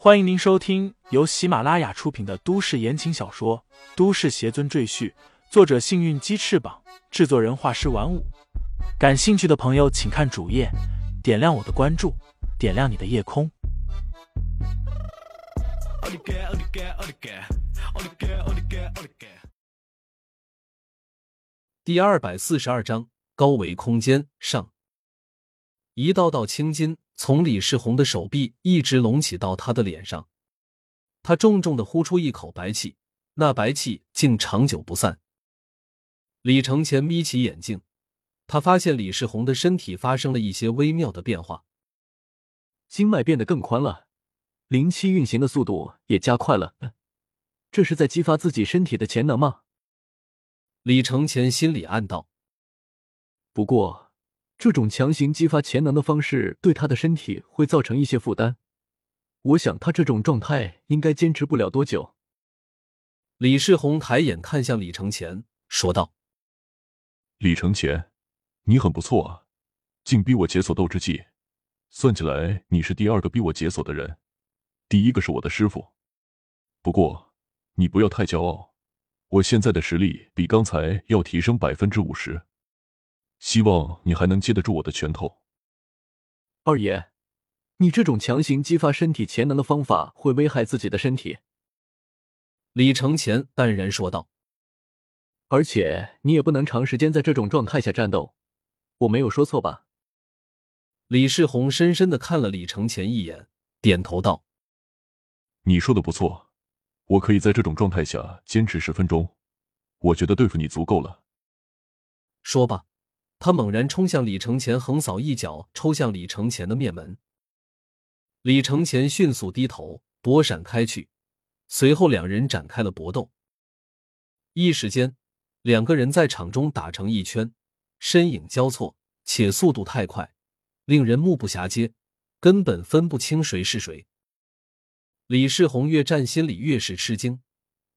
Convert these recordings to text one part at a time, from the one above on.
欢迎您收听由喜马拉雅出品的都市言情小说《都市邪尊赘婿》，作者：幸运鸡翅膀，制作人：画师玩五。感兴趣的朋友，请看主页，点亮我的关注，点亮你的夜空。第二百四十二章高维空间上，一道道青筋从李世宏的手臂一直隆起到他的脸上，他重重的呼出一口白气，那白气竟长久不散。李承前眯起眼睛，他发现李世宏的身体发生了一些微妙的变化，经脉变得更宽了，灵气运行的速度也加快了，这是在激发自己身体的潜能吗？李承前心里暗道：“不过，这种强行激发潜能的方式对他的身体会造成一些负担。我想他这种状态应该坚持不了多久。”李世宏抬眼看向李承前，说道：“李承前，你很不错啊，竟逼我解锁斗之技。算起来，你是第二个逼我解锁的人，第一个是我的师傅。不过，你不要太骄傲。”我现在的实力比刚才要提升百分之五十，希望你还能接得住我的拳头。二爷，你这种强行激发身体潜能的方法会危害自己的身体。”李承前淡然说道。“而且你也不能长时间在这种状态下战斗，我没有说错吧？”李世宏深深的看了李承前一眼，点头道：“你说的不错。”我可以在这种状态下坚持十分钟，我觉得对付你足够了。说罢，他猛然冲向李承前，横扫一脚抽向李承前的面门。李承前迅速低头躲闪开去，随后两人展开了搏斗。一时间，两个人在场中打成一圈，身影交错，且速度太快，令人目不暇接，根本分不清谁是谁。李世宏越战心里越是吃惊，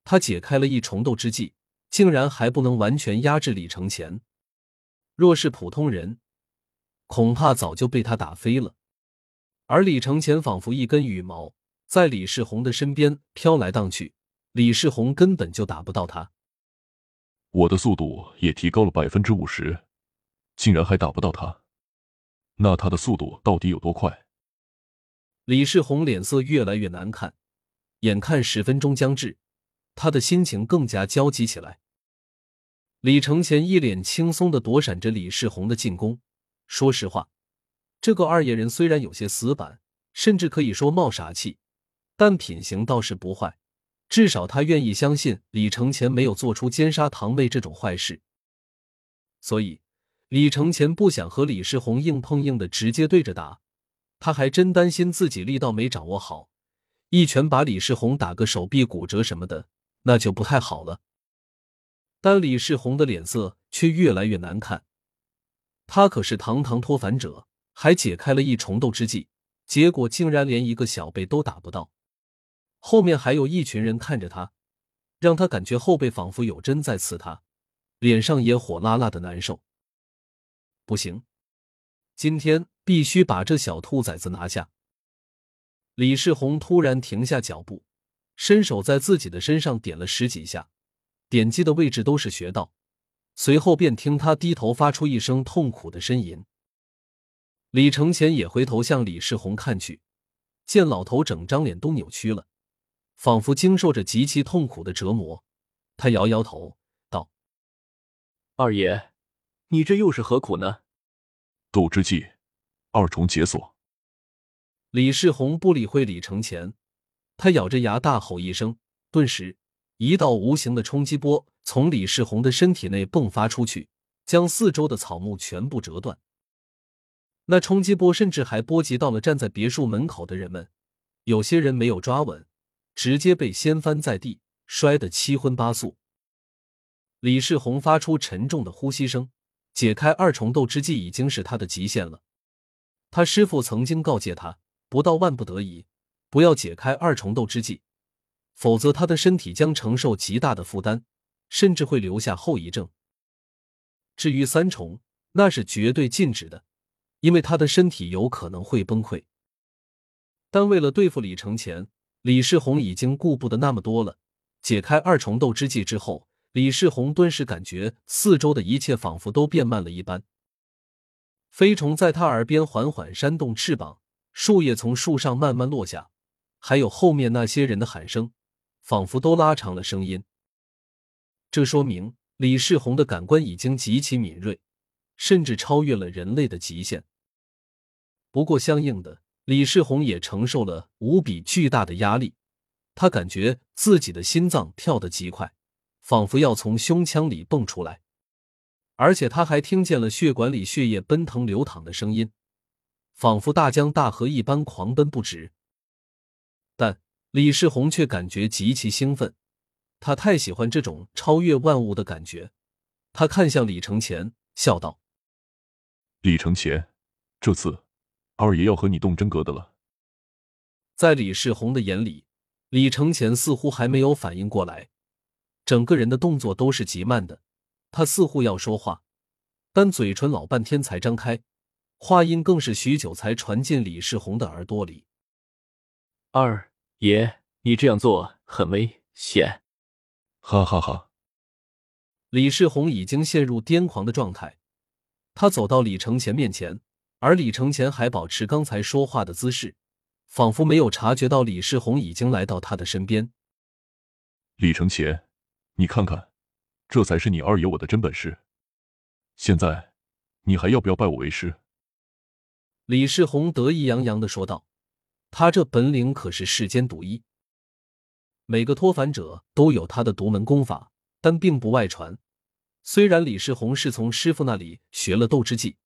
他解开了一重斗之计，竟然还不能完全压制李承前。若是普通人，恐怕早就被他打飞了。而李承前仿佛一根羽毛，在李世宏的身边飘来荡去，李世宏根本就打不到他。我的速度也提高了百分之五十，竟然还打不到他，那他的速度到底有多快？李世宏脸色越来越难看，眼看十分钟将至，他的心情更加焦急起来。李承前一脸轻松的躲闪着李世宏的进攻。说实话，这个二爷人虽然有些死板，甚至可以说冒傻气，但品行倒是不坏。至少他愿意相信李承前没有做出奸杀堂妹这种坏事。所以，李承前不想和李世宏硬碰硬的直接对着打。他还真担心自己力道没掌握好，一拳把李世宏打个手臂骨折什么的，那就不太好了。但李世宏的脸色却越来越难看，他可是堂堂脱凡者，还解开了一重斗之计，结果竟然连一个小辈都打不到。后面还有一群人看着他，让他感觉后背仿佛有针在刺他，脸上也火辣辣的难受。不行，今天。必须把这小兔崽子拿下！李世宏突然停下脚步，伸手在自己的身上点了十几下，点击的位置都是穴道。随后便听他低头发出一声痛苦的呻吟。李承前也回头向李世宏看去，见老头整张脸都扭曲了，仿佛经受着极其痛苦的折磨。他摇摇头道：“二爷，你这又是何苦呢？”斗之计。二重解锁。李世宏不理会李承前，他咬着牙大吼一声，顿时一道无形的冲击波从李世宏的身体内迸发出去，将四周的草木全部折断。那冲击波甚至还波及到了站在别墅门口的人们，有些人没有抓稳，直接被掀翻在地，摔得七荤八素。李世宏发出沉重的呼吸声，解开二重斗之际已经是他的极限了。他师傅曾经告诫他，不到万不得已，不要解开二重斗之际，否则他的身体将承受极大的负担，甚至会留下后遗症。至于三重，那是绝对禁止的，因为他的身体有可能会崩溃。但为了对付李承前，李世宏已经顾不得那么多了。解开二重斗之计之后，李世宏顿时感觉四周的一切仿佛都变慢了一般。飞虫在他耳边缓缓扇动翅膀，树叶从树上慢慢落下，还有后面那些人的喊声，仿佛都拉长了声音。这说明李世宏的感官已经极其敏锐，甚至超越了人类的极限。不过，相应的，李世宏也承受了无比巨大的压力，他感觉自己的心脏跳得极快，仿佛要从胸腔里蹦出来。而且他还听见了血管里血液奔腾流淌的声音，仿佛大江大河一般狂奔不止。但李世宏却感觉极其兴奋，他太喜欢这种超越万物的感觉。他看向李承前，笑道：“李承前，这次二爷要和你动真格的了。”在李世宏的眼里，李承前似乎还没有反应过来，整个人的动作都是极慢的。他似乎要说话，但嘴唇老半天才张开，话音更是许久才传进李世宏的耳朵里。二爷，你这样做很危险！哈哈哈！李世宏已经陷入癫狂的状态，他走到李承前面前，而李承前还保持刚才说话的姿势，仿佛没有察觉到李世宏已经来到他的身边。李承前，你看看。这才是你二爷我的真本事。现在，你还要不要拜我为师？李世宏得意洋洋的说道：“他这本领可是世间独一。每个脱凡者都有他的独门功法，但并不外传。虽然李世宏是从师傅那里学了斗之技，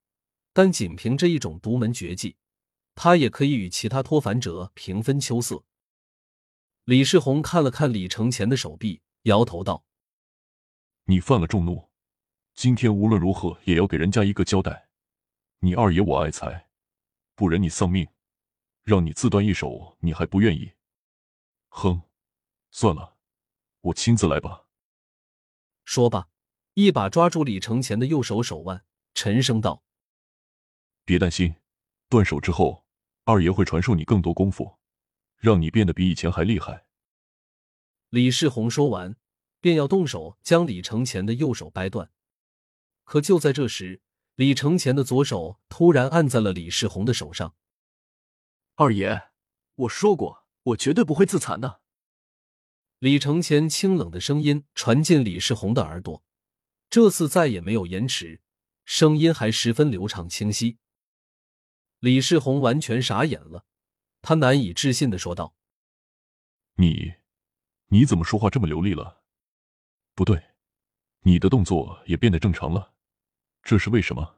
但仅凭这一种独门绝技，他也可以与其他脱凡者平分秋色。”李世宏看了看李承前的手臂，摇头道。你犯了众怒，今天无论如何也要给人家一个交代。你二爷我爱财，不忍你丧命，让你自断一手，你还不愿意？哼，算了，我亲自来吧。说罢，一把抓住李承前的右手手腕，沉声道：“别担心，断手之后，二爷会传授你更多功夫，让你变得比以前还厉害。”李世宏说完。便要动手将李承前的右手掰断，可就在这时，李承前的左手突然按在了李世宏的手上。二爷，我说过，我绝对不会自残的。李承前清冷的声音传进李世宏的耳朵，这次再也没有延迟，声音还十分流畅清晰。李世宏完全傻眼了，他难以置信的说道：“你，你怎么说话这么流利了？”不对，你的动作也变得正常了，这是为什么？